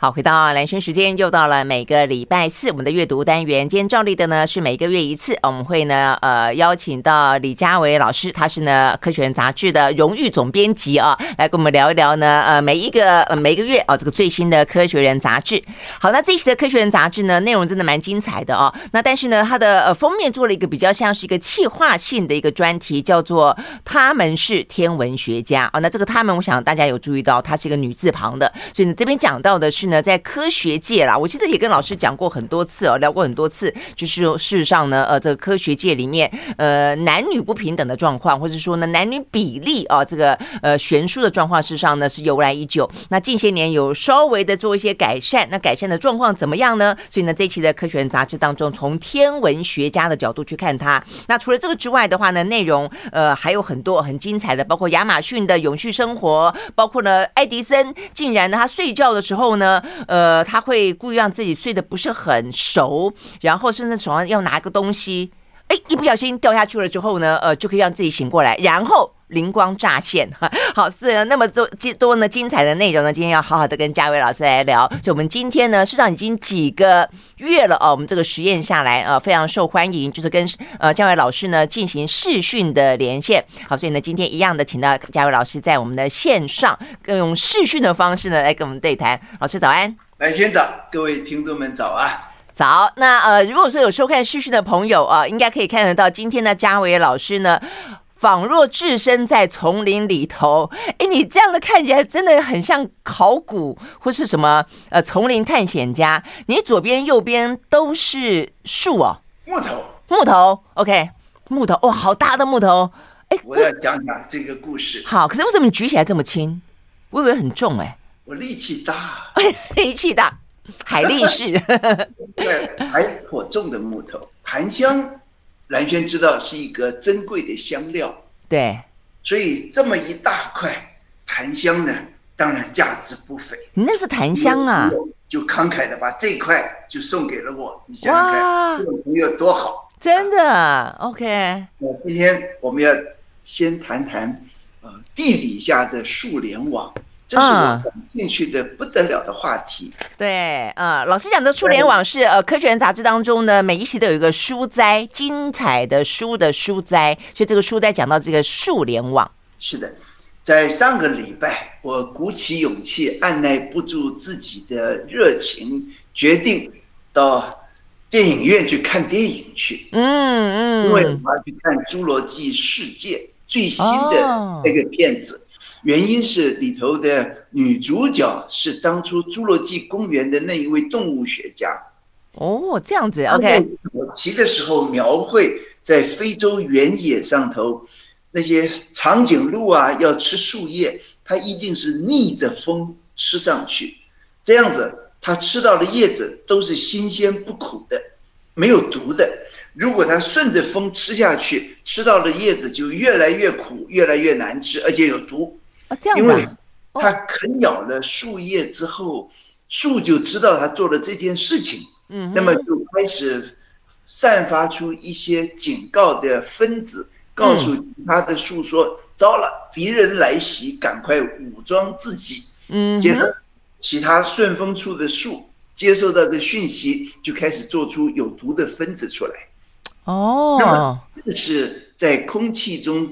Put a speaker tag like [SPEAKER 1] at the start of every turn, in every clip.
[SPEAKER 1] 好，回到兰萱时间，又到了每个礼拜四我们的阅读单元。今天照例的呢是每个月一次，我们会呢呃邀请到李佳维老师，他是呢科学人杂志的荣誉总编辑啊，来跟我们聊一聊呢呃每一个呃每个月啊这个最新的科学人杂志。好，那这一期的科学人杂志呢内容真的蛮精彩的哦。那但是呢它的呃封面做了一个比较像是一个企划性的一个专题，叫做他们是天文学家啊。那这个他们，我想大家有注意到，它是一个女字旁的，所以呢这边讲到的是。呢，在科学界啦，我记得也跟老师讲过很多次哦，聊过很多次，就是事实上呢，呃，这个科学界里面，呃，男女不平等的状况，或者说呢，男女比例啊，这个呃悬殊的状况，事实上呢是由来已久。那近些年有稍微的做一些改善，那改善的状况怎么样呢？所以呢，这一期的科学人杂志当中，从天文学家的角度去看它。那除了这个之外的话呢，内容呃还有很多很精彩的，包括亚马逊的永续生活，包括呢，爱迪生竟然呢，他睡觉的时候呢。呃，他会故意让自己睡得不是很熟，然后甚至手上要拿个东西，哎，一不小心掉下去了之后呢，呃，就可以让自己醒过来，然后灵光乍现。好，所以呢，那么多多呢精彩的内容呢，今天要好好的跟嘉伟老师来聊。所以我们今天呢，事实上已经几个月了哦，我们这个实验下来呃，非常受欢迎，就是跟呃嘉伟老师呢进行视讯的连线。好，所以呢，今天一样的，请到嘉伟老师在我们的线上，更用视讯的方式呢来跟我们对谈。老师早安。
[SPEAKER 2] 来，先早，各位听众们早啊！
[SPEAKER 1] 早，那呃，如果说有收看视讯的朋友啊，应该可以看得到今天的嘉伟老师呢，仿若置身在丛林里头。哎，你这样的看起来真的很像考古或是什么呃丛林探险家。你左边右边都是树哦，
[SPEAKER 2] 木头，
[SPEAKER 1] 木头，OK，木头，哇，好大的木头！哎，
[SPEAKER 2] 我要讲讲这个故事。
[SPEAKER 1] 好，可是为什么你举起来这么轻？我以为很重哎。
[SPEAKER 2] 我力气大，
[SPEAKER 1] 力气大，海力士。
[SPEAKER 2] 对，还颇重的木头，檀香，兰萱知道是一个珍贵的香料。
[SPEAKER 1] 对，
[SPEAKER 2] 所以这么一大块檀香呢，当然价值不菲。
[SPEAKER 1] 你那是檀香啊？
[SPEAKER 2] 就慷慨的把这块就送给了我。你想想看，这种朋友多好。
[SPEAKER 1] 真的，OK。
[SPEAKER 2] 那今天我们要先谈谈，呃，地底下的树联网。这是我感兴趣的不得了的话题。
[SPEAKER 1] 嗯、对，呃，老师讲的树联网是呃，科学人杂志当中呢，每一期都有一个书斋，精彩的书的书斋，所以这个书斋讲到这个数联网。
[SPEAKER 2] 是的，在上个礼拜，我鼓起勇气，按捺不住自己的热情，决定到电影院去看电影去。嗯嗯，因为我要去看《侏罗纪世界》最新的那个片子。哦原因是里头的女主角是当初侏罗纪公园的那一位动物学家。
[SPEAKER 1] 哦，这样子，OK。
[SPEAKER 2] 早期的时候描绘在非洲原野上头那些长颈鹿啊，要吃树叶，它一定是逆着风吃上去，这样子它吃到的叶子都是新鲜不苦的，没有毒的。如果它顺着风吃下去，吃到的叶子就越来越苦，越来越难吃，而且有毒。因为它啃咬了树叶之后，树就知道它做了这件事情，嗯，那么就开始散发出一些警告的分子，告诉其他的树说：“糟了，敌人来袭，赶快武装自己。”嗯，接着其他顺风处的树接受到的讯息，就开始做出有毒的分子出来。哦，那么这是在空气中，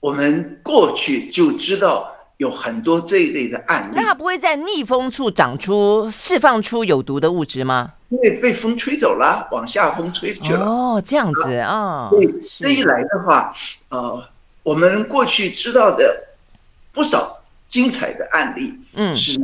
[SPEAKER 2] 我们过去就知道。有很多这一类的案例，
[SPEAKER 1] 那它不会在逆风处长出、释放出有毒的物质吗？
[SPEAKER 2] 因为被风吹走了，往下风吹去了。
[SPEAKER 1] 哦，这样子啊。
[SPEAKER 2] 所以这一来的话，呃，我们过去知道的不少精彩的案例，嗯，是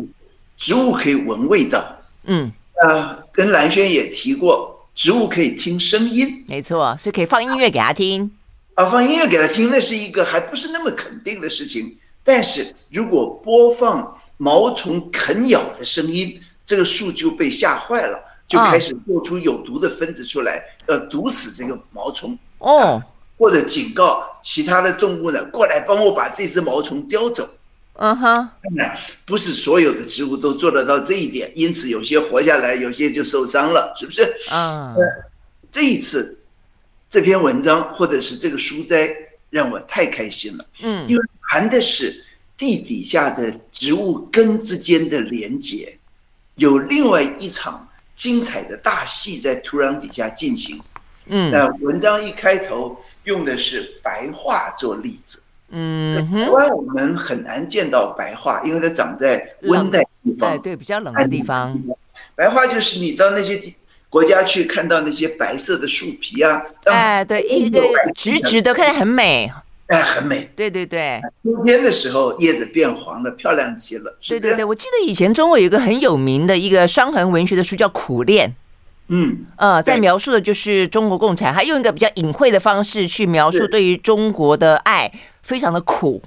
[SPEAKER 2] 植物可以闻味道，嗯，呃，跟蓝轩也提过，植物可以听声音，
[SPEAKER 1] 没错，所以可以放音乐给他听。
[SPEAKER 2] 啊，放音乐给他听，那是一个还不是那么肯定的事情。但是如果播放毛虫啃咬的声音，这个树就被吓坏了，就开始做出有毒的分子出来，要，毒死这个毛虫哦，或者警告其他的动物呢，过来帮我把这只毛虫叼走。嗯哼，当然不是所有的植物都做得到这一点，因此有些活下来，有些就受伤了，是不是？嗯，这一次这篇文章或者是这个书斋让我太开心了，嗯，因为。谈的是地底下的植物根之间的连接，有另外一场精彩的大戏在土壤底下进行。
[SPEAKER 1] 嗯，
[SPEAKER 2] 那文章一开头用的是白桦做例子。
[SPEAKER 1] 嗯，
[SPEAKER 2] 台湾我们很难见到白桦，因为它长在温带地方，
[SPEAKER 1] 对对，比较冷的地方。
[SPEAKER 2] 白桦就是你到那些国家去看到那些白色的树皮啊，
[SPEAKER 1] 哎，对，一个直直的，看起来很美，
[SPEAKER 2] 哎，很美。
[SPEAKER 1] 对对对，
[SPEAKER 2] 秋天的时候叶子变黄了，漂亮极了。
[SPEAKER 1] 对对对，我记得以前中国有一个很有名的一个伤痕文学的书叫《苦恋》。
[SPEAKER 2] 嗯，
[SPEAKER 1] 呃，在描述的就是中国共产，还用一个比较隐晦的方式去描述对于中国的爱，非常的苦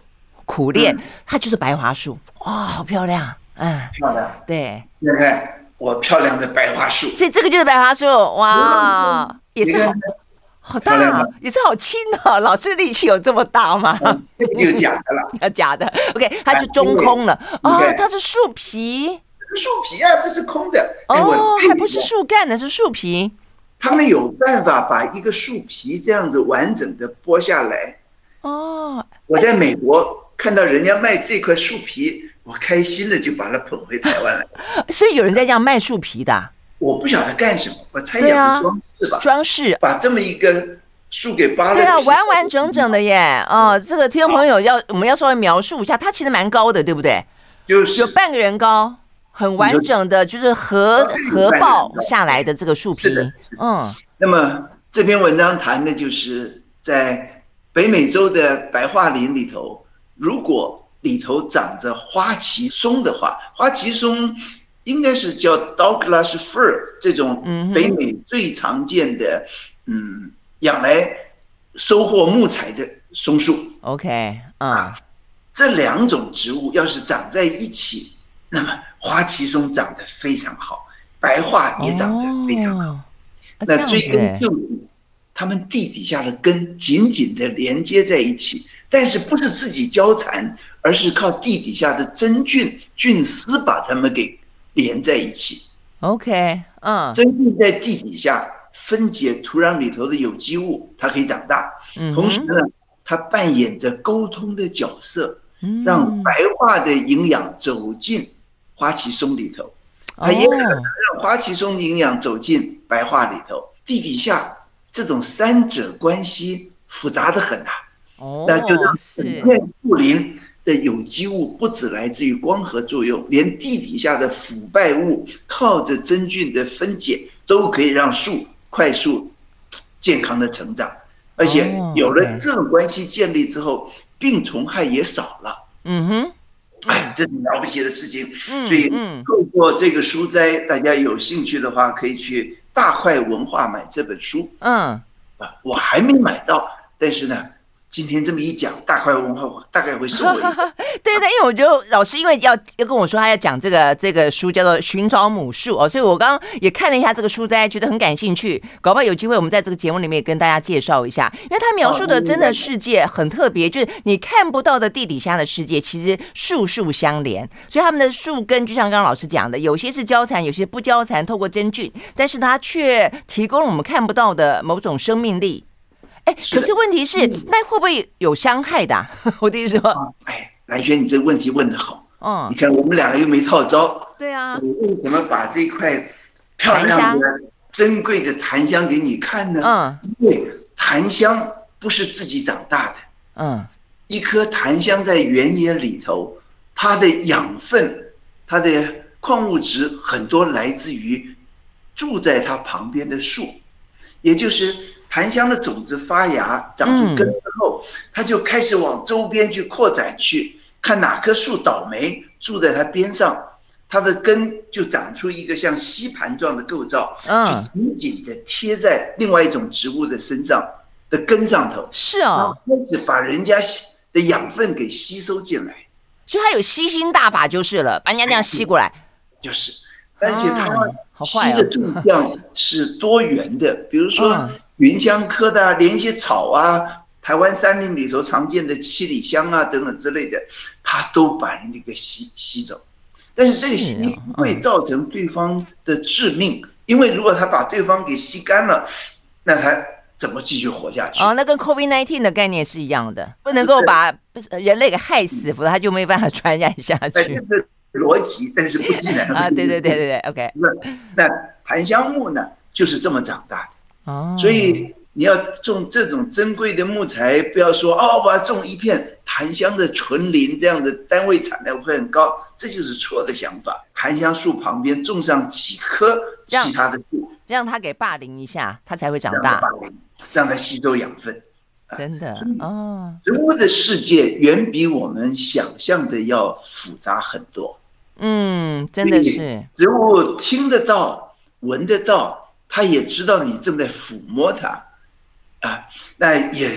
[SPEAKER 1] 苦恋，它就是白桦树，哇，好漂亮，嗯，
[SPEAKER 2] 漂亮，
[SPEAKER 1] 对，
[SPEAKER 2] 你看我漂亮的白桦树，
[SPEAKER 1] 所以这个就是白桦树，哇，也是好好大，也是好轻哦，老师力气有这么大吗？
[SPEAKER 2] 这个就假的了，
[SPEAKER 1] 假的，OK，它就中空了，哦，它是树皮。
[SPEAKER 2] 树皮啊，这是空的
[SPEAKER 1] 哦，还不是树干呢，是树皮。
[SPEAKER 2] 他们有办法把一个树皮这样子完整的剥下来。
[SPEAKER 1] 哦，
[SPEAKER 2] 我在美国看到人家卖这块树皮，我开心的就把它捧回台湾来。
[SPEAKER 1] 所以有人在这样卖树皮的？
[SPEAKER 2] 我不晓得干什么，我猜也是装饰吧。
[SPEAKER 1] 装饰，
[SPEAKER 2] 把这么一个树给扒了。
[SPEAKER 1] 对啊，完完整整的耶。哦，这个听众朋友要我们要稍微描述一下，它其实蛮高的，对不对？
[SPEAKER 2] 就是
[SPEAKER 1] 有半个人高。很完整的，就是合合抱下来的这个树皮。嗯，
[SPEAKER 2] 那么这篇文章谈的就是在北美洲的白桦林里头，如果里头长着花旗松的话，花旗松应该是叫 Douglas fir 这种北美最常见的，嗯，养来收获木材的松树。
[SPEAKER 1] OK，啊，
[SPEAKER 2] 这两种植物要是长在一起，那么。花旗松长得非常好，白桦也长得非常好。那追根究底，它们地底下的根紧紧的连接在一起，但是不是自己交缠，而是靠地底下的真菌菌丝把它们给连在一起。
[SPEAKER 1] OK，嗯，
[SPEAKER 2] 真菌在地底下分解土壤里头的有机物，它可以长大。同时呢，它扮演着沟通的角色，让白桦的营养走进。花旗松里头，它也可能让花旗松营养走进白桦里头。地底下这种三者关系复杂的很呐。哦，那就是整片树林的有机物不只来自于光合作用，连地底下的腐败物靠着真菌的分解，都可以让树快速健康的成长。而且有了这种关系建立之后，病虫害也少了。
[SPEAKER 1] 嗯哼。
[SPEAKER 2] 哎，这是了不起的事情，所以透过这个书斋，大家有兴趣的话，可以去大块文化买这本书。
[SPEAKER 1] 嗯，
[SPEAKER 2] 啊，我还没买到，但是呢。今天这么一讲，大块文化我大概会收回。
[SPEAKER 1] 对 对，因为我觉得老师因为要要跟我说他要讲这个这个书叫做《寻找母树》哦，所以我刚刚也看了一下这个书斋，觉得很感兴趣。搞不好有机会我们在这个节目里面也跟大家介绍一下，因为他描述的真的世界很特别，就是你看不到的地底下的世界，其实树树相连，所以他们的树根就像刚刚老师讲的，有些是交缠，有些不交缠，透过真菌，但是它却提供了我们看不到的某种生命力。哎，可是问题是，那会不会有伤害的？我的意思说，
[SPEAKER 2] 哎，兰轩，你这个问题问得好。
[SPEAKER 1] 嗯，
[SPEAKER 2] 你看我们两个又没套招。
[SPEAKER 1] 对啊。
[SPEAKER 2] 我为什么把这块漂亮的、珍贵的檀香给你看呢？
[SPEAKER 1] 嗯，
[SPEAKER 2] 因为檀香不是自己长大的。
[SPEAKER 1] 嗯，
[SPEAKER 2] 一颗檀香在原野里头，它的养分、它的矿物质很多来自于住在它旁边的树，也就是。檀香的种子发芽长出根之后，它就开始往周边去扩展去，看哪棵树倒霉，住在它边上，它的根就长出一个像吸盘状的构造，就紧紧的贴在另外一种植物的身上的根上头。
[SPEAKER 1] 是啊，
[SPEAKER 2] 开始把人家的养分给吸收进来，
[SPEAKER 1] 所以它有吸星大法就是了，把人家这样吸过来，
[SPEAKER 2] 就是，而且它吸的对象是多元的，比如说。芸香科的啊，连一些草啊，台湾山林里头常见的七里香啊等等之类的，它都把人那个吸吸走。但是这个吸会造成对方的致命，因为如果他把对方给吸干了，那他怎么继续活下去？
[SPEAKER 1] 哦，那跟 COVID nineteen 的概念是一样的，不能够把人类给害死，否则他就没办法传染下去。
[SPEAKER 2] 逻辑，但是不尽然
[SPEAKER 1] 啊，对对对对对，OK。
[SPEAKER 2] 那那檀香木呢，就是这么长大的
[SPEAKER 1] 哦。
[SPEAKER 2] 所以你要种这种珍贵的木材，不要说哦，我要种一片檀香的纯林，这样的单位产量会很高，这就是错的想法。檀香树旁边种上几棵其他的树，
[SPEAKER 1] 让它给霸凌一下，它才会长大，
[SPEAKER 2] 让它吸收养分。
[SPEAKER 1] 真的哦，
[SPEAKER 2] 植物的世界远比我们想象的要复杂很多。
[SPEAKER 1] 嗯，真的是。
[SPEAKER 2] 植物听得到、闻得到，它也知道你正在抚摸他，啊，那也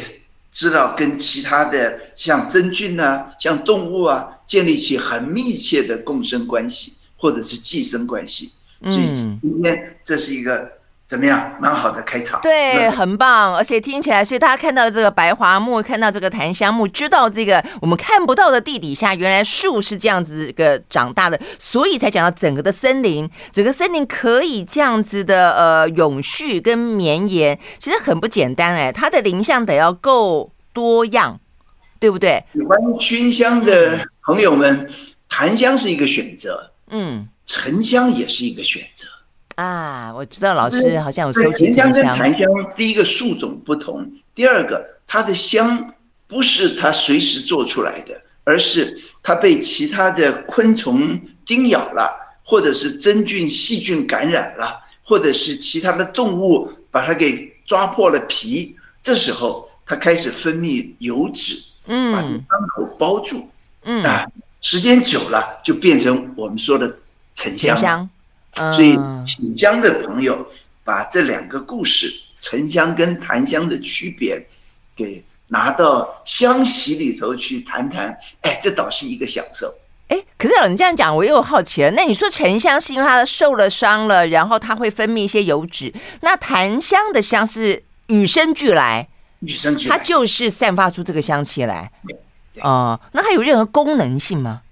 [SPEAKER 2] 知道跟其他的像真菌啊、像动物啊，建立起很密切的共生关系，或者是寄生关系。所以今天这是一个。怎么样？蛮好的开场，
[SPEAKER 1] 对，很棒，而且听起来，所以大家看到了这个白桦木，看到这个檀香木，知道这个我们看不到的地底下，原来树是这样子一个长大的，所以才讲到整个的森林，整个森林可以这样子的呃永续跟绵延，其实很不简单哎，它的林相得要够多样，对不对？
[SPEAKER 2] 喜欢熏香的朋友们，檀香是一个选择，嗯，沉香也是一个选择。
[SPEAKER 1] 啊，我知道老师好像有收集沉
[SPEAKER 2] 香。沉香跟檀香，第一个树种不同，第二个它的香不是它随时做出来的，而是它被其他的昆虫叮咬了，或者是真菌细菌感染了，或者是其他的动物把它给抓破了皮，这时候它开始分泌油脂，嗯，把这个伤口包住，嗯啊，时间久了就变成我们说的沉香。沉香所以，请江的朋友把这两个故事——沉香跟檀香的区别，给拿到香席里头去谈谈。哎，这倒是一个享受。
[SPEAKER 1] 哎，可是老人这样讲，我又好奇了。那你说沉香是因为它受了伤了，然后它会分泌一些油脂？那檀香的香是与生俱来，
[SPEAKER 2] 与生俱来，
[SPEAKER 1] 它就是散发出这个香气来。哦、呃，那它有任何功能性吗？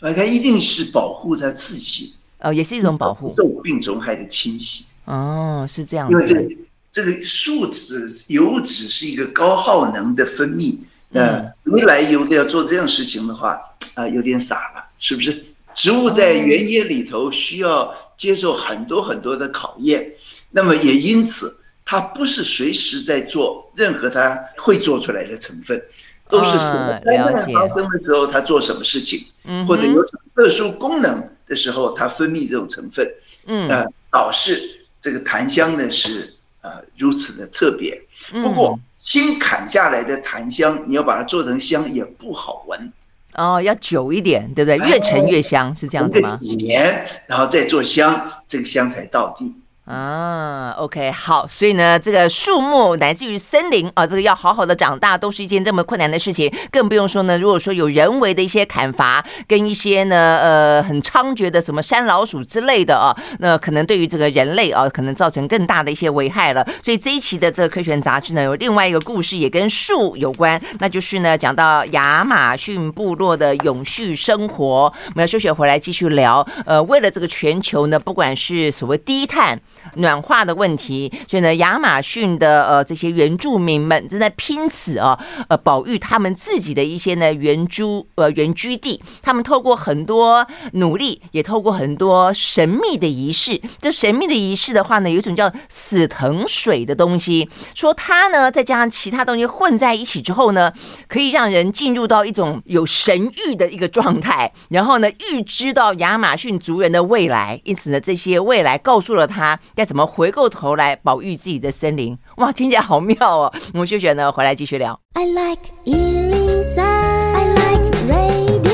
[SPEAKER 2] 它一定是保护它自己。
[SPEAKER 1] 哦，也是一种保护，
[SPEAKER 2] 受病虫害的侵袭。
[SPEAKER 1] 哦，是这样。
[SPEAKER 2] 因为这个这个树脂油脂是一个高耗能的分泌，呃，没来由的要做这样事情的话，啊，有点傻了，是不是？植物在原野里头需要接受很多很多的考验，那么也因此，它不是随时在做任何它会做出来的成分，都是什么灾难发生的时候，它做什么事情，或者有什么特殊功能。的时候，它分泌这种成分，嗯，呃，导致这个檀香呢是呃如此的特别。不过新砍下来的檀香，你要把它做成香也不好闻。
[SPEAKER 1] 哦，要久一点，对不对？越陈越香，是这样子吗？
[SPEAKER 2] 几年，然后再做香，这个香才到地。
[SPEAKER 1] 啊，OK，好，所以呢，这个树木乃至于森林啊，这个要好好的长大，都是一件这么困难的事情，更不用说呢，如果说有人为的一些砍伐，跟一些呢，呃，很猖獗的什么山老鼠之类的啊，那可能对于这个人类啊，可能造成更大的一些危害了。所以这一期的这个科学杂志呢，有另外一个故事也跟树有关，那就是呢，讲到亚马逊部落的永续生活。我们要休息回来继续聊。呃，为了这个全球呢，不管是所谓低碳。暖化的问题，所以呢，亚马逊的呃这些原住民们正在拼死啊，呃，保育他们自己的一些呢原住呃原居地。他们透过很多努力，也透过很多神秘的仪式。这神秘的仪式的话呢，有一种叫死藤水的东西，说它呢再加上其他东西混在一起之后呢，可以让人进入到一种有神域的一个状态，然后呢预知到亚马逊族人的未来。因此呢，这些未来告诉了他。该怎么回过头来保育自己的森林？哇，听起来好妙哦！我们休息呢，回来继续聊。I like 103, I like radio.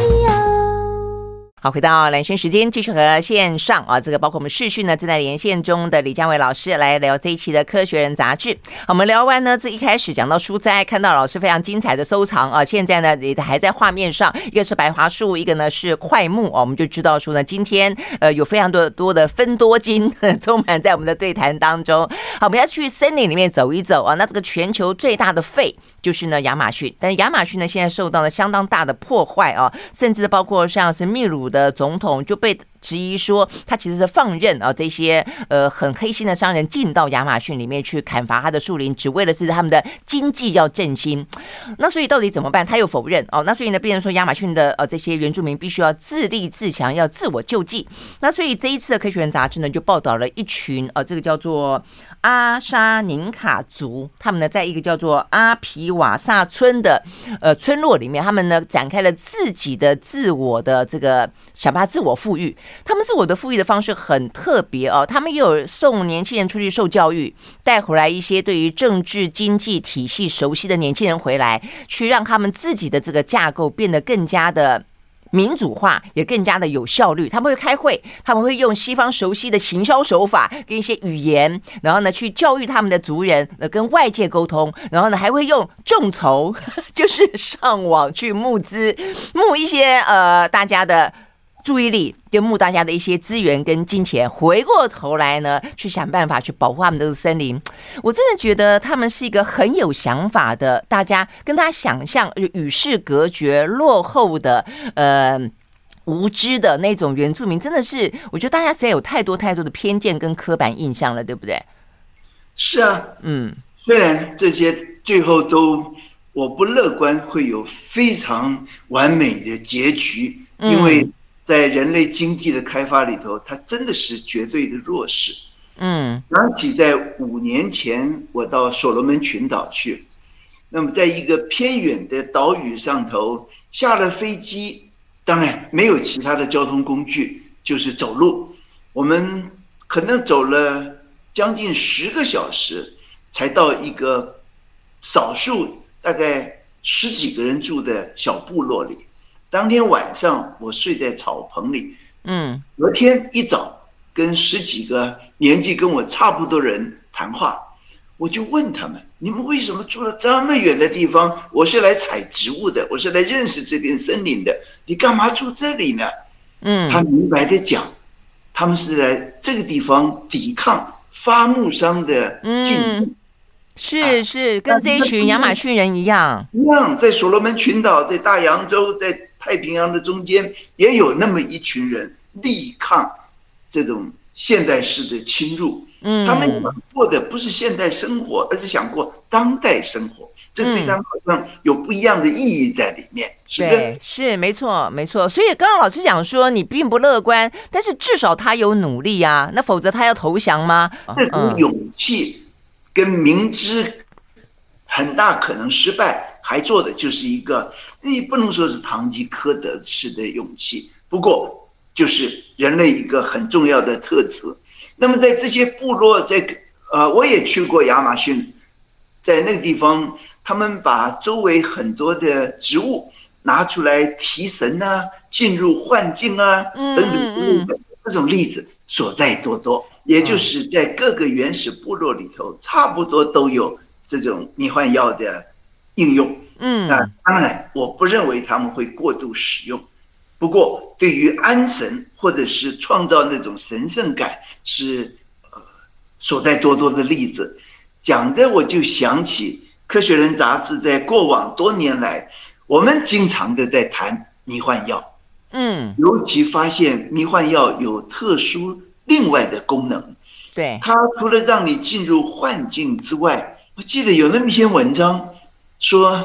[SPEAKER 1] 好，回到蓝轩时间，继续和线上啊，这个包括我们视讯呢正在连线中的李家伟老师来聊这一期的《科学人》杂志。我们聊完呢，这一开始讲到书斋，看到老师非常精彩的收藏啊，现在呢也还在画面上，一个是白桦树，一个呢是桧木啊，我们就知道说呢，今天呃有非常多多的芬多金 充满在我们的对谈当中。好，我们要去森林里面走一走啊，那这个全球最大的肺就是呢亚马逊，但亚马逊呢现在受到了相当大的破坏啊，甚至包括像是秘鲁。的总统就被质疑说，他其实是放任啊这些呃很黑心的商人进到亚马逊里面去砍伐他的树林，只为了是他们的经济要振兴。那所以到底怎么办？他又否认哦。那所以呢，变成说亚马逊的呃这些原住民必须要自立自强，要自我救济。那所以这一次的《科学人》杂志呢，就报道了一群呃这个叫做阿沙宁卡族，他们呢在一个叫做阿皮瓦萨村的呃村落里面，他们呢展开了自己的自我的这个想办法自我富裕。他们自我的富裕的方式很特别哦，他们也有送年轻人出去受教育，带回来一些对于政治经济体系熟悉的年轻人回来，去让他们自己的这个架构变得更加的民主化，也更加的有效率。他们会开会，他们会用西方熟悉的行销手法跟一些语言，然后呢去教育他们的族人，呃，跟外界沟通，然后呢还会用众筹，就是上网去募资，募一些呃大家的。注意力跟募大家的一些资源跟金钱，回过头来呢，去想办法去保护他们的森林。我真的觉得他们是一个很有想法的，大家跟他想象与世隔绝、落后的、呃无知的那种原住民，真的是我觉得大家实在有太多太多的偏见跟刻板印象了，对不对？
[SPEAKER 2] 是啊，嗯，虽然这些最后都我不乐观会有非常完美的结局，因为。在人类经济的开发里头，它真的是绝对的弱势。嗯，想起在五年前，我到所罗门群岛去，那么在一个偏远的岛屿上头，下了飞机，当然没有其他的交通工具，就是走路。我们可能走了将近十个小时，才到一个少数大概十几个人住的小部落里。当天晚上我睡在草棚里，嗯，隔天一早跟十几个年纪跟我差不多人谈话，我就问他们：你们为什么住了这么远的地方？我是来采植物的，我是来认识这片森林的，你干嘛住这里呢？嗯，他明白的讲，他们是来这个地方抵抗伐木商的进攻。
[SPEAKER 1] 是是，跟这一群亚马逊人一样，
[SPEAKER 2] 一样，在所罗门群岛，在大洋洲，在太平洋的中间，也有那么一群人力抗这种现代式的侵入。嗯，他们想过的不是现代生活，而是想过当代生活。这对他们好像有不一样的意义在里面。是不是？
[SPEAKER 1] 对，是没错，没错。所以刚刚老师讲说你并不乐观，但是至少他有努力啊，那否则他要投降吗？
[SPEAKER 2] 这种勇气。跟明知很大可能失败，还做的就是一个，你不能说是堂吉诃德式的勇气，不过就是人类一个很重要的特质。那么在这些部落，在呃，我也去过亚马逊，在那个地方，他们把周围很多的植物拿出来提神啊，进入幻境啊，等等这种例子所在多多。也就是在各个原始部落里头，差不多都有这种迷幻药的应用。嗯，那当然，我不认为他们会过度使用。不过，对于安神或者是创造那种神圣感，是呃所在多多的例子。讲的我就想起《科学人》杂志在过往多年来，我们经常的在谈迷幻药。嗯，尤其发现迷幻药有特殊。另外的功能，
[SPEAKER 1] 对，
[SPEAKER 2] 它除了让你进入幻境之外，我记得有那么一篇文章说，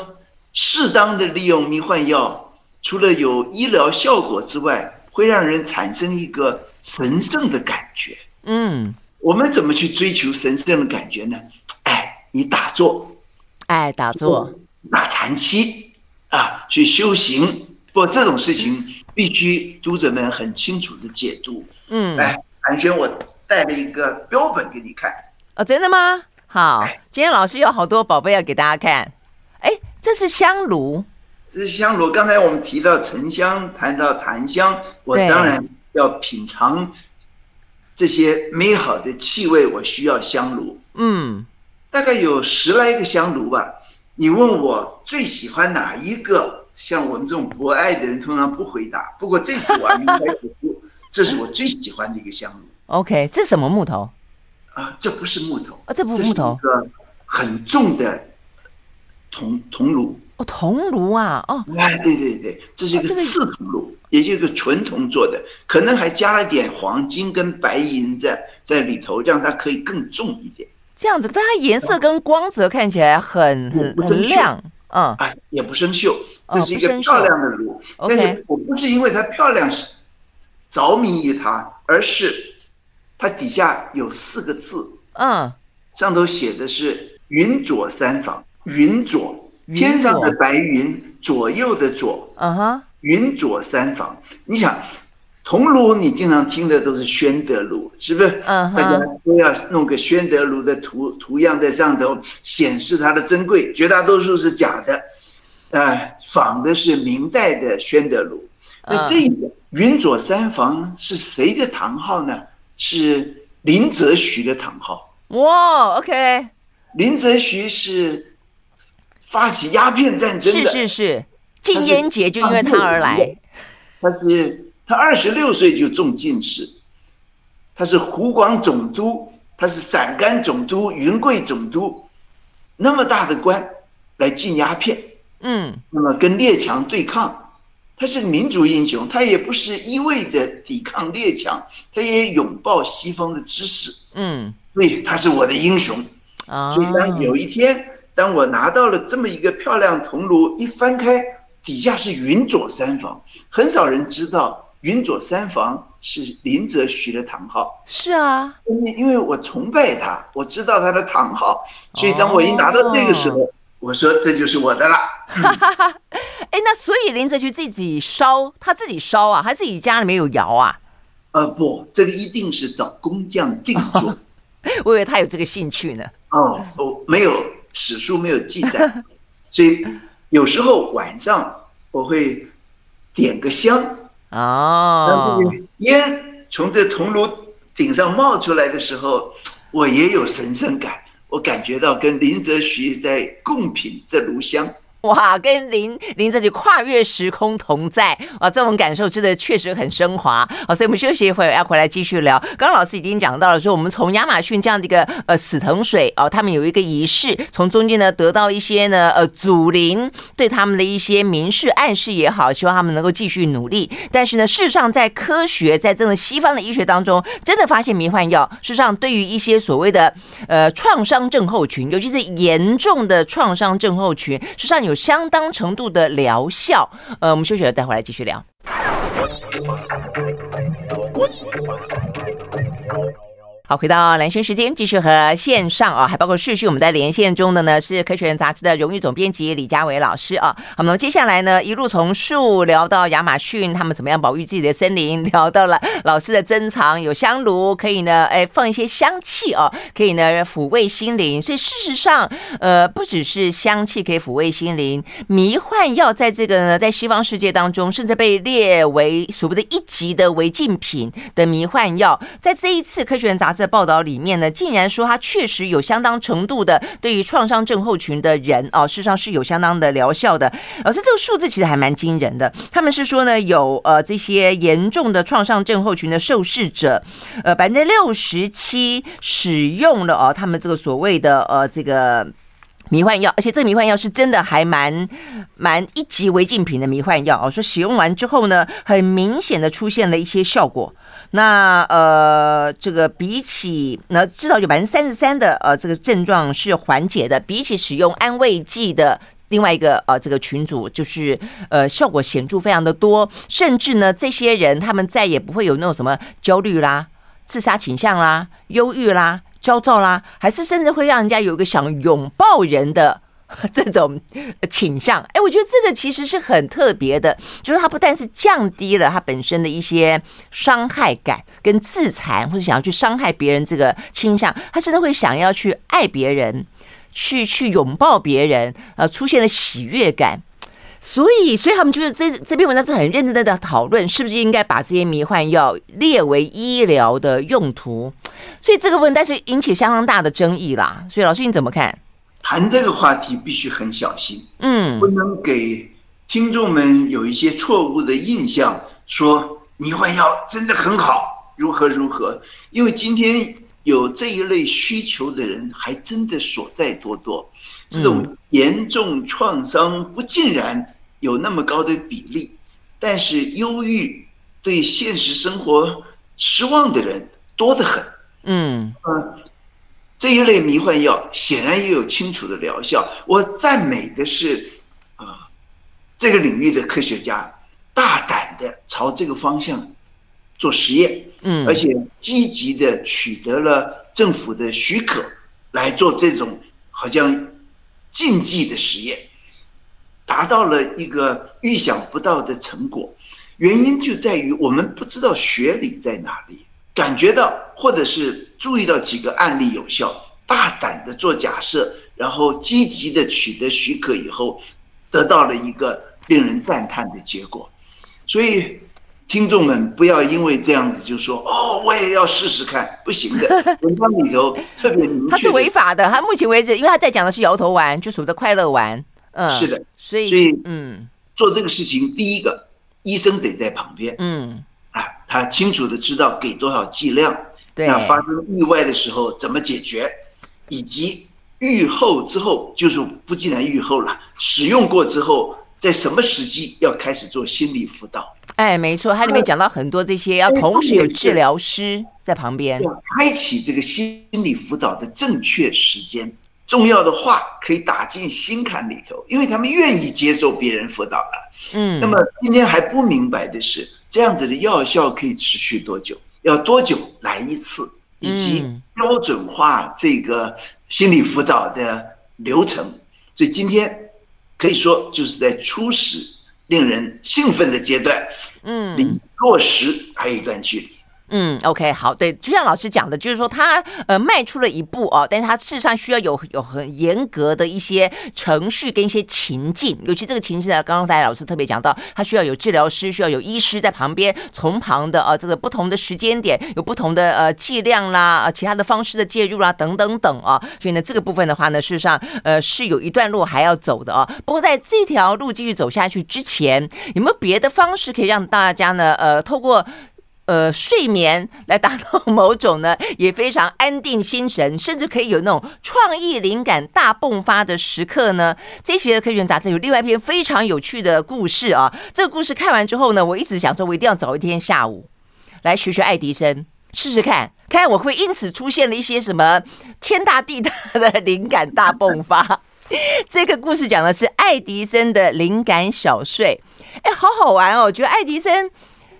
[SPEAKER 2] 适当的利用迷幻药，除了有医疗效果之外，会让人产生一个神圣的感觉。嗯，我们怎么去追求神圣的感觉呢？哎，你打坐，
[SPEAKER 1] 哎，打坐，
[SPEAKER 2] 打禅七啊，去修行。不过这种事情必须读者们很清楚的解读。嗯，来。寒暄，我带了一个标本给你看。
[SPEAKER 1] 哦，真的吗？好，今天老师有好多宝贝要给大家看。哎，这是香炉，
[SPEAKER 2] 这是香炉。刚才我们提到沉香，谈到檀香，我当然要品尝这些美好的气味，我需要香炉。嗯，大概有十来个香炉吧。你问我最喜欢哪一个？像我们这种博爱的人，通常不回答。不过这次我应该 这是我最喜欢的一个香炉。
[SPEAKER 1] OK，这是什么木头？
[SPEAKER 2] 啊，这不是木头
[SPEAKER 1] 啊，这不是木头，
[SPEAKER 2] 这是一个很重的铜铜炉。
[SPEAKER 1] 哦，铜炉啊，哦，
[SPEAKER 2] 哎，对对对，这是一个刺铜炉，也就是一个纯铜做的，可能还加了点黄金跟白银在在里头，让它可以更重一点。
[SPEAKER 1] 这样子，但它颜色跟光泽看起来很很很亮，嗯，
[SPEAKER 2] 哎，也不生锈，这是一个漂亮的炉。但是我不是因为它漂亮是着迷于它，而是它底下有四个字，嗯，上头写的是“云左三房”，云左。天上的白云，左右的左，嗯哼，云左三房。你想，铜炉你经常听的都是宣德炉，是不是？嗯，大家都要弄个宣德炉的图图样在上头，显示它的珍贵。绝大多数是假的，呃，仿的是明代的宣德炉。那这个云左三房是谁的堂号呢？是林则徐的堂号。
[SPEAKER 1] 哇，OK，
[SPEAKER 2] 林则徐是。发起鸦片战争的，
[SPEAKER 1] 是是是，禁烟节就因为他而来。
[SPEAKER 2] 他是他二十六岁就中进士，他是湖广总督，他是陕甘总督、云贵总督，那么大的官来禁鸦片，嗯，那么跟列强对抗，他是民族英雄，他也不是一味的抵抗列强，他也拥抱西方的知识，嗯，所以他是我的英雄。啊。所以当有一天。当我拿到了这么一个漂亮铜炉，一翻开，底下是云左三房，很少人知道云左三房是林则徐的堂号。
[SPEAKER 1] 是啊，
[SPEAKER 2] 因为因为我崇拜他，我知道他的堂号，所以当我一拿到那个时候，哦、我说这就是我的了。哈哈哈，
[SPEAKER 1] 哎，那所以林则徐自己烧，他自己烧啊，还是自己家里面有窑啊？
[SPEAKER 2] 呃，不，这个一定是找工匠定做。哦、
[SPEAKER 1] 我以为他有这个兴趣呢。
[SPEAKER 2] 哦，哦，没有。史书没有记载，所以有时候晚上我会点个香啊，烟从这铜炉顶上冒出来的时候，我也有神圣感，我感觉到跟林则徐在共品这炉香。
[SPEAKER 1] 哇，跟林林则徐跨越时空同在啊，这种感受真的确实很升华。好，所以我们休息一会儿，要回来继续聊。刚刚老师已经讲到了，说我们从亚马逊这样的一个呃死藤水哦，他们有一个仪式，从中间呢得到一些呢呃祖灵对他们的一些明示暗示也好，希望他们能够继续努力。但是呢，事实上在科学在这种西方的医学当中，真的发现迷幻药，事实上对于一些所谓的呃创伤症候群，尤其是严重的创伤症候群，事实上有。相当程度的疗效，呃，我们休息了，再回来继续聊。好，回到蓝轩时间，继续和线上啊，还包括视讯，我们在连线中的呢是《科学人》杂志的荣誉总编辑李家伟老师啊。好，那么接下来呢，一路从树聊到亚马逊，他们怎么样保育自己的森林，聊到了老师的珍藏，有香炉可以呢，哎，放一些香气哦，可以呢抚慰心灵。所以事实上，呃，不只是香气可以抚慰心灵，迷幻药在这个呢，在西方世界当中，甚至被列为所谓的一级的违禁品的迷幻药，在这一次《科学人》杂志。在报道里面呢，竟然说它确实有相当程度的对于创伤症候群的人哦，事实上是有相当的疗效的。而是这个数字其实还蛮惊人的。他们是说呢，有呃这些严重的创伤症候群的受试者，呃百分之六十七使用了哦，他们这个所谓的呃这个迷幻药，而且这个迷幻药是真的还蛮蛮一级违禁品的迷幻药哦。说使用完之后呢，很明显的出现了一些效果。那呃，这个比起那至少有百分之三十三的呃这个症状是缓解的，比起使用安慰剂的另外一个呃这个群组，就是呃效果显著非常的多，甚至呢这些人他们再也不会有那种什么焦虑啦、自杀倾向啦、忧郁啦、焦躁啦，还是甚至会让人家有一个想拥抱人的。这种倾向，哎，我觉得这个其实是很特别的，就是它不但是降低了它本身的一些伤害感跟自残或者想要去伤害别人这个倾向，他甚至会想要去爱别人，去去拥抱别人，呃，出现了喜悦感。所以，所以他们就是这这篇文章是很认真的在讨论，是不是应该把这些迷幻药列为医疗的用途？所以这个问题是引起相当大的争议啦。所以，老师你怎么看？
[SPEAKER 2] 谈这个话题必须很小心，嗯，不能给听众们有一些错误的印象，说迷幻药真的很好，如何如何。因为今天有这一类需求的人还真的所在多多。这种严重创伤不尽然有那么高的比例，但是忧郁对现实生活失望的人多得很。
[SPEAKER 1] 嗯
[SPEAKER 2] 嗯，这一类迷幻药显然也有清楚的疗效。我赞美的是啊，这个领域的科学家大胆的朝这个方向做实验，
[SPEAKER 1] 嗯，
[SPEAKER 2] 而且积极的取得了政府的许可来做这种好像。禁忌的实验达到了一个预想不到的成果，原因就在于我们不知道学理在哪里，感觉到或者是注意到几个案例有效，大胆的做假设，然后积极的取得许可以后，得到了一个令人赞叹的结果，所以。听众们不要因为这样子就说哦，我也要试试看，不行的。文章里头特别明确，
[SPEAKER 1] 它是违法的。他目前为止，因为他在讲的是摇头丸，就属于快乐丸。嗯，
[SPEAKER 2] 是的。
[SPEAKER 1] 所以，
[SPEAKER 2] 所以，
[SPEAKER 1] 嗯，
[SPEAKER 2] 做这个事情，第一个医生得在旁边。
[SPEAKER 1] 嗯，
[SPEAKER 2] 啊，他清楚的知道给多少剂量，
[SPEAKER 1] 对，
[SPEAKER 2] 那发生意外的时候怎么解决，以及愈后之后，就是不仅然愈后了，使用过之后，在什么时机要开始做心理辅导。
[SPEAKER 1] 哎，没错，它里面讲到很多这些，要同时有治疗师在旁边，
[SPEAKER 2] 要开启这个心理辅导的正确时间，重要的话可以打进心坎里头，因为他们愿意接受别人辅导了。
[SPEAKER 1] 嗯，
[SPEAKER 2] 那么今天还不明白的是，这样子的药效可以持续多久？要多久来一次？以及标准化这个心理辅导的流程。所以今天可以说就是在初始。令人兴奋的阶段，嗯，离落实还有一段距离。
[SPEAKER 1] 嗯，OK，好，对，就像老师讲的，就是说他呃迈出了一步哦，但是他事实上需要有有很严格的一些程序跟一些情境，尤其这个情境呢，刚刚大家老师特别讲到，他需要有治疗师，需要有医师在旁边从旁的啊，这个不同的时间点有不同的呃剂量啦，啊，其他的方式的介入啦，等等等啊，所以呢，这个部分的话呢，事实上呃是有一段路还要走的啊。不过在这条路继续走下去之前，有没有别的方式可以让大家呢呃透过呃，睡眠来达到某种呢，也非常安定心神，甚至可以有那种创意灵感大迸发的时刻呢。这些科学杂志有另外一篇非常有趣的故事啊。这个故事看完之后呢，我一直想说，我一定要找一天下午来学学爱迪生，试试看，看我会因此出现了一些什么天大地大的灵感大迸发。这个故事讲的是爱迪生的灵感小睡，哎，好好玩哦！我觉得爱迪生。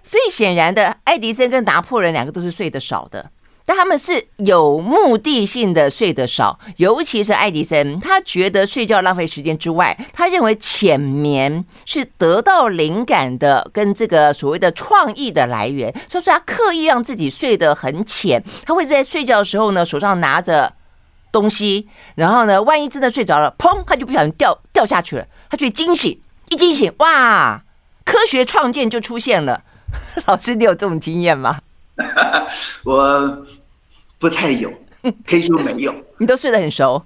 [SPEAKER 1] 所以显然的，爱迪生跟拿破仑两个都是睡得少的，但他们是有目的性的睡得少。尤其是爱迪生，他觉得睡觉浪费时间之外，他认为浅眠是得到灵感的，跟这个所谓的创意的来源。所以说，他刻意让自己睡得很浅，他会在睡觉的时候呢，手上拿着东西，然后呢，万一真的睡着了，砰，他就不小心掉掉下去了，他就会惊醒，一惊醒，哇，科学创建就出现了。老师，你有这种经验吗？
[SPEAKER 2] 我不太有，可以说没有。
[SPEAKER 1] 你都睡得很熟？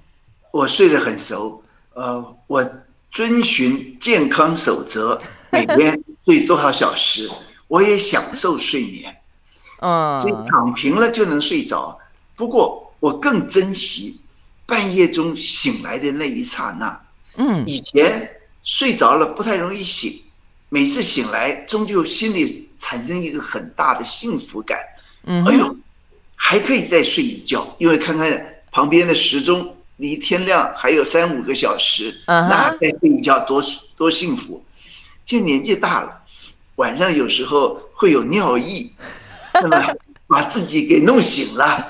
[SPEAKER 2] 我睡得很熟。呃，我遵循健康守则，每天睡多少小时，我也享受睡眠。嗯，所以躺平了就能睡着。不过我更珍惜半夜中醒来的那一刹那。嗯，以前睡着了不太容易醒。每次醒来，终究心里产生一个很大的幸福感。嗯，哎呦，还可以再睡一觉，因为看看旁边的时钟，离天亮还有三五个小时，那再睡一觉多多幸福。现在年纪大了，晚上有时候会有尿意，那么把自己给弄醒了，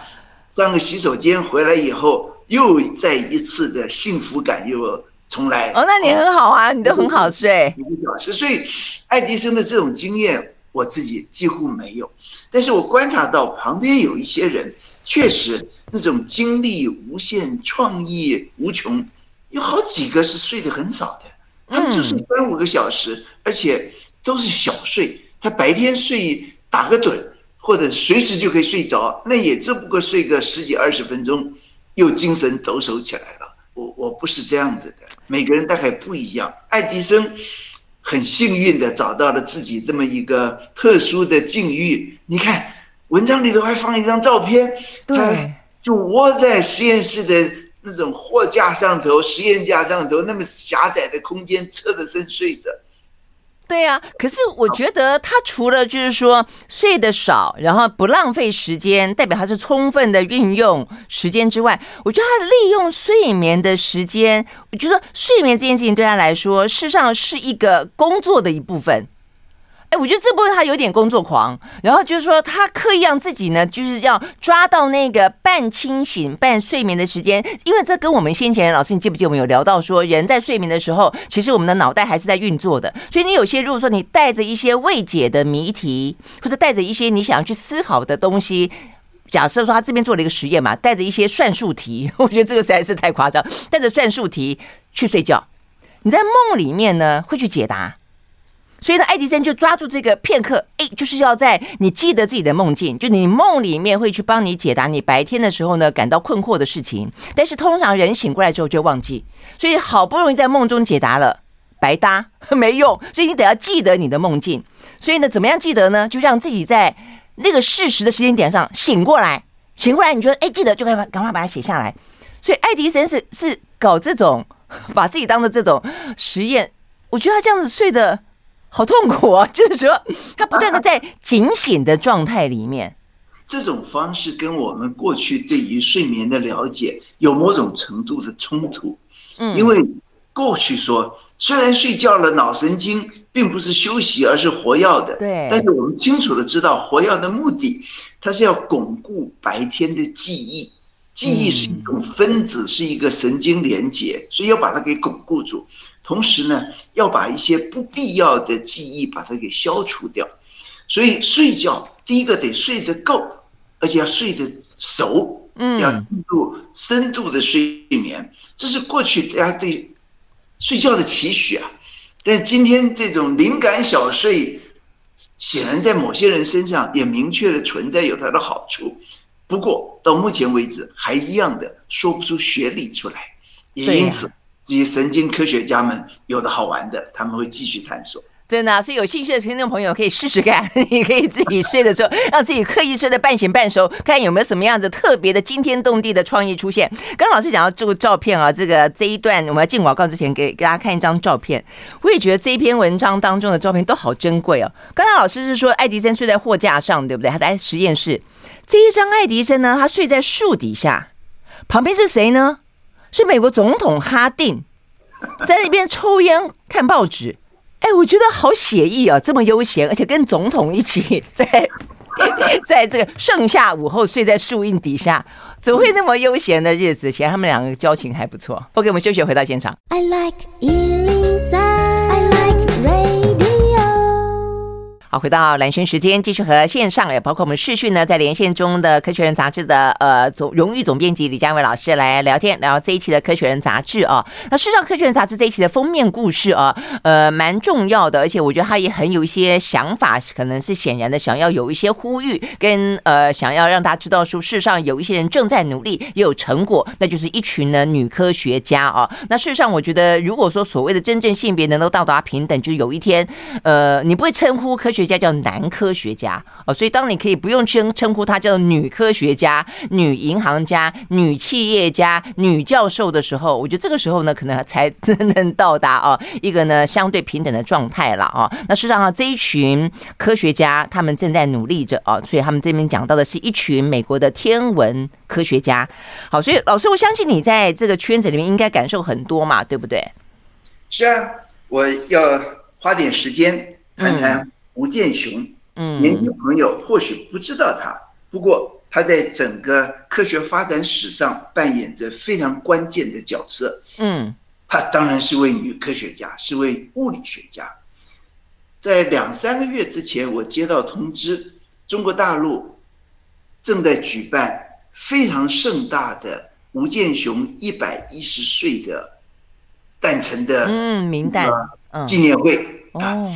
[SPEAKER 2] 上个洗手间回来以后，又再一次的幸福感又。重来
[SPEAKER 1] 哦，那你很好啊，你都很好睡。
[SPEAKER 2] 一个小时，所以爱迪生的这种经验，我自己几乎没有。但是我观察到旁边有一些人，确实那种精力无限、创意无穷，有好几个是睡得很少的。他们就是三五个小时，而且都是小睡。他白天睡打个盹，或者随时就可以睡着，那也只不过睡个十几二十分钟，又精神抖擞起来了。我我不是这样子的。每个人大概不一样。爱迪生很幸运的找到了自己这么一个特殊的境遇。你看文章里头还放一张照片，对就窝在实验室的那种货架上头、实验架上头，那么狭窄的空间，侧着身睡着。
[SPEAKER 1] 对呀、啊，可是我觉得他除了就是说睡得少，然后不浪费时间，代表他是充分的运用时间之外，我觉得他利用睡眠的时间，我觉得睡眠这件事情对他来说，事实上是一个工作的一部分。哎，我觉得这部他有点工作狂，然后就是说他刻意让自己呢，就是要抓到那个半清醒半睡眠的时间，因为这跟我们先前老师，你记不记得我们有聊到说，人在睡眠的时候，其实我们的脑袋还是在运作的，所以你有些如果说你带着一些未解的谜题，或者带着一些你想要去思考的东西，假设说他这边做了一个实验嘛，带着一些算术题，我觉得这个实在是太夸张，带着算术题去睡觉，你在梦里面呢会去解答。所以呢，爱迪生就抓住这个片刻，哎，就是要在你记得自己的梦境，就你梦里面会去帮你解答你白天的时候呢感到困惑的事情。但是通常人醒过来之后就忘记，所以好不容易在梦中解答了，白搭 没用。所以你得要记得你的梦境。所以呢，怎么样记得呢？就让自己在那个事实的时间点上醒过来，醒过来你觉得哎记得就赶快赶快把它写下来。所以爱迪生是是搞这种 把自己当做这种实验，我觉得他这样子睡的。好痛苦啊！就是说，他不断的在警醒的状态里面。
[SPEAKER 2] 这种方式跟我们过去对于睡眠的了解有某种程度的冲突。嗯，因为过去说，虽然睡觉了，脑神经并不是休息，而是活药的。对。但是我们清楚的知道，活药的目的，它是要巩固白天的记忆。记忆是一种分子，是一个神经连接，所以要把它给巩固住。同时呢，要把一些不必要的记忆把它给消除掉，所以睡觉第一个得睡得够，而且要睡得熟，嗯，要进入深度的睡眠，这是过去大家对睡觉的期许啊。但今天这种灵感小睡，显然在某些人身上也明确的存在有它的好处，不过到目前为止还一样的说不出学理出来，也因此。这些神经科学家们有的好玩的，他们会继续探索。
[SPEAKER 1] 真的，所以有兴趣的听众朋友可以试试看，你可以自己睡的时候，让自己刻意睡得半醒半熟，看有没有什么样子特别的惊天动地的创意出现。刚刚老师讲到这个照片啊，这个这一段我们要进广告之前给给大家看一张照片。我也觉得这一篇文章当中的照片都好珍贵哦。刚才老师是说爱迪生睡在货架上，对不对？他在实验室。这一张爱迪生呢，他睡在树底下，旁边是谁呢？是美国总统哈定，在那边抽烟看报纸。哎，我觉得好写意啊，这么悠闲，而且跟总统一起 在 在这个盛夏午后睡在树荫底下，怎么会那么悠闲的日子？显然他们两个交情还不错。OK，我们休息回到现场。I like 回到蓝轩时间，继续和线上也包括我们视讯呢，在连线中的《科学人》杂志的呃总荣誉总编辑李佳维老师来聊天，聊这一期的《科学人》杂志啊。那事实上，《科学人》杂志这一期的封面故事啊，呃，蛮重要的，而且我觉得他也很有一些想法，可能是显然的，想要有一些呼吁，跟呃，想要让大家知道说，事实上有一些人正在努力，也有成果，那就是一群呢女科学家啊。那事实上，我觉得如果说所谓的真正性别能够到达平等，就有一天，呃，你不会称呼科学。学家叫男科学家哦，所以当你可以不用称称呼她叫女科学家、女银行家、女企业家、女教授的时候，我觉得这个时候呢，可能才真正到达哦一个呢相对平等的状态了啊。那事实上啊，这一群科学家他们正在努力着啊，所以他们这边讲到的是一群美国的天文科学家。好，所以老师，我相信你在这个圈子里面应该感受很多嘛，对不对？
[SPEAKER 2] 是啊，我要花点时间谈谈。吴健雄，嗯，年轻朋友或许不知道他，不过他在整个科学发展史上扮演着非常关键的角色。嗯，她当然是位女科学家，是位物理学家。在两三个月之前，我接到通知，中国大陆正在举办非常盛大的吴健雄一百一十岁的诞辰的
[SPEAKER 1] 嗯
[SPEAKER 2] 纪念会啊。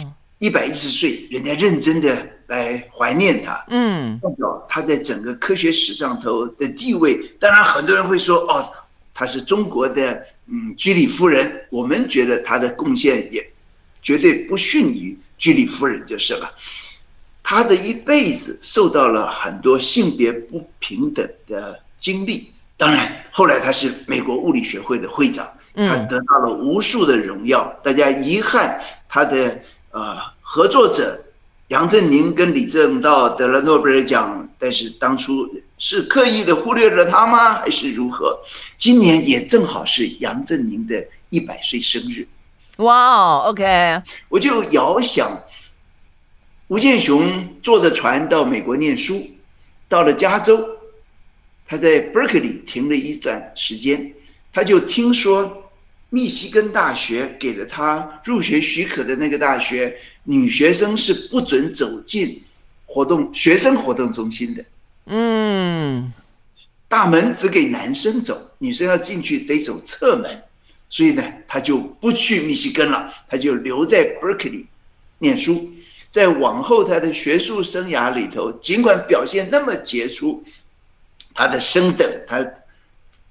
[SPEAKER 2] 一百一十岁，人家认真的来怀念他，嗯，代表他在整个科学史上头的地位。当然，很多人会说，哦，他是中国的嗯居里夫人。我们觉得他的贡献也绝对不逊于居里夫人就是了。他的一辈子受到了很多性别不平等的经历。当然，后来他是美国物理学会的会长，他得到了无数的荣耀。大家遗憾他的呃合作者杨振宁跟李政道得了诺贝尔奖，但是当初是刻意的忽略了他吗？还是如何？今年也正好是杨振宁的一百岁生日。
[SPEAKER 1] 哇，OK，
[SPEAKER 2] 我就遥想吴健雄坐着船到美国念书，到了加州。他在 Berkeley 停了一段时间，他就听说密西根大学给了他入学许可的那个大学，女学生是不准走进活动学生活动中心的。嗯，大门只给男生走，女生要进去得走侧门，所以呢，他就不去密西根了，他就留在 Berkeley 念书。在往后他的学术生涯里头，尽管表现那么杰出。他的升等，他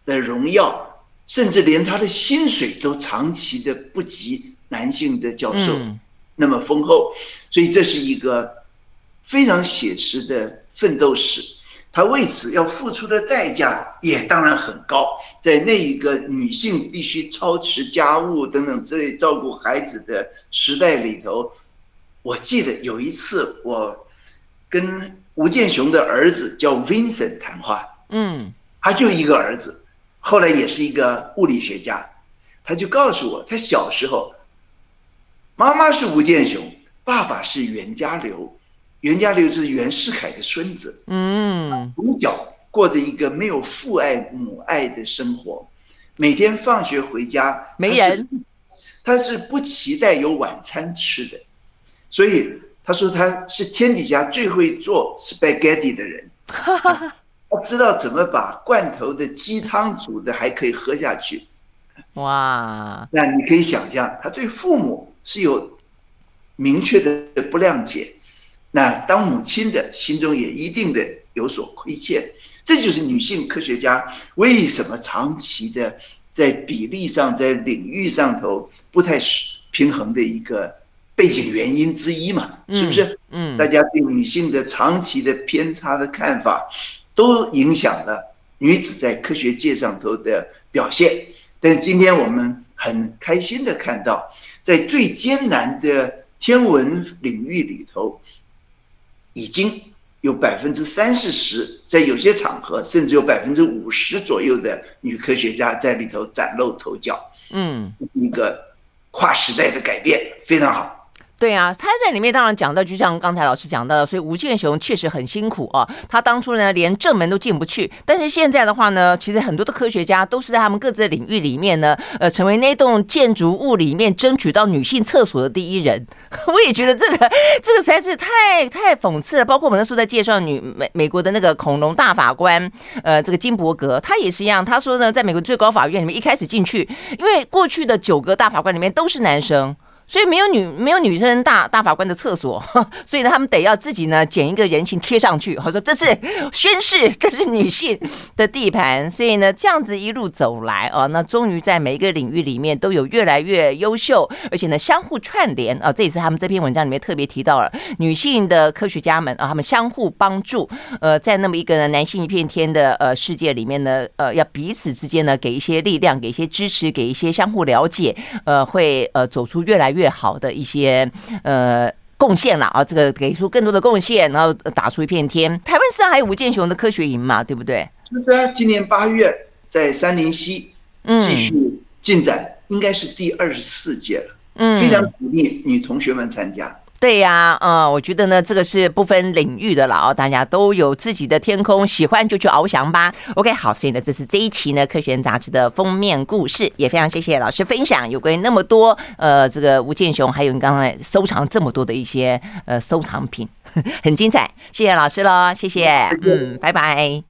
[SPEAKER 2] 的荣耀，甚至连他的薪水都长期的不及男性的教授那么丰厚，所以这是一个非常写实的奋斗史。他为此要付出的代价也当然很高，在那一个女性必须操持家务等等之类照顾孩子的时代里头，我记得有一次我跟吴健雄的儿子叫 Vincent 谈话。嗯，他就一个儿子，后来也是一个物理学家。他就告诉我，他小时候，妈妈是吴健雄，爸爸是袁家骝，袁家骝是袁世凯的孙子。嗯，从小过着一个没有父爱母爱的生活，每天放学回家没人，他是不期待有晚餐吃的，所以他说他是天底下最会做 spaghetti 的人。他知道怎么把罐头的鸡汤煮的还可以喝下去，哇！那你可以想象，他对父母是有明确的不谅解，那当母亲的心中也一定的有所亏欠。这就是女性科学家为什么长期的在比例上、在领域上头不太平衡的一个背景原因之一嘛？是不是？嗯，大家对女性的长期的偏差的看法。都影响了女子在科学界上头的表现，但是今天我们很开心的看到，在最艰难的天文领域里头，已经有百分之三四十，在有些场合甚至有百分之五十左右的女科学家在里头崭露头角。嗯，一个跨时代的改变，非常好。
[SPEAKER 1] 对啊，他在里面当然讲到，就像刚才老师讲到的，所以吴健雄确实很辛苦啊。他当初呢连正门都进不去，但是现在的话呢，其实很多的科学家都是在他们各自的领域里面呢，呃，成为那栋建筑物里面争取到女性厕所的第一人。我也觉得这个这个实在是太太讽刺了。包括我们那时候在介绍女美美国的那个恐龙大法官，呃，这个金伯格，他也是一样，他说呢，在美国最高法院里面一开始进去，因为过去的九个大法官里面都是男生。所以没有女没有女生大大法官的厕所，所以呢，他们得要自己呢剪一个人形贴上去。我说这是宣誓，这是女性的地盘。所以呢，这样子一路走来啊，那终于在每一个领域里面都有越来越优秀，而且呢相互串联啊。这也是他们这篇文章里面特别提到了女性的科学家们啊，他们相互帮助。呃，在那么一个呢男性一片天的呃世界里面呢，呃，要彼此之间呢给一些力量，给一些支持，给一些相互了解，呃，会呃走出越来越。越好的一些呃贡献了啊，这个给出更多的贡献，然后打出一片天。台湾市还有吴健雄的科学营嘛，对不对？
[SPEAKER 2] 是啊，今年八月在三林溪继续进展，嗯、应该是第二十四届了。嗯，非常鼓励女同学们参加。
[SPEAKER 1] 对呀，嗯，我觉得呢，这个是不分领域的了啊，大家都有自己的天空，喜欢就去翱翔吧。OK，好，所以呢，这是这一期呢《科学人》杂志的封面故事，也非常谢谢老师分享有关于那么多呃，这个吴健雄，还有你刚才收藏这么多的一些呃收藏品，很精彩，谢谢老师喽，谢谢，嗯，拜拜。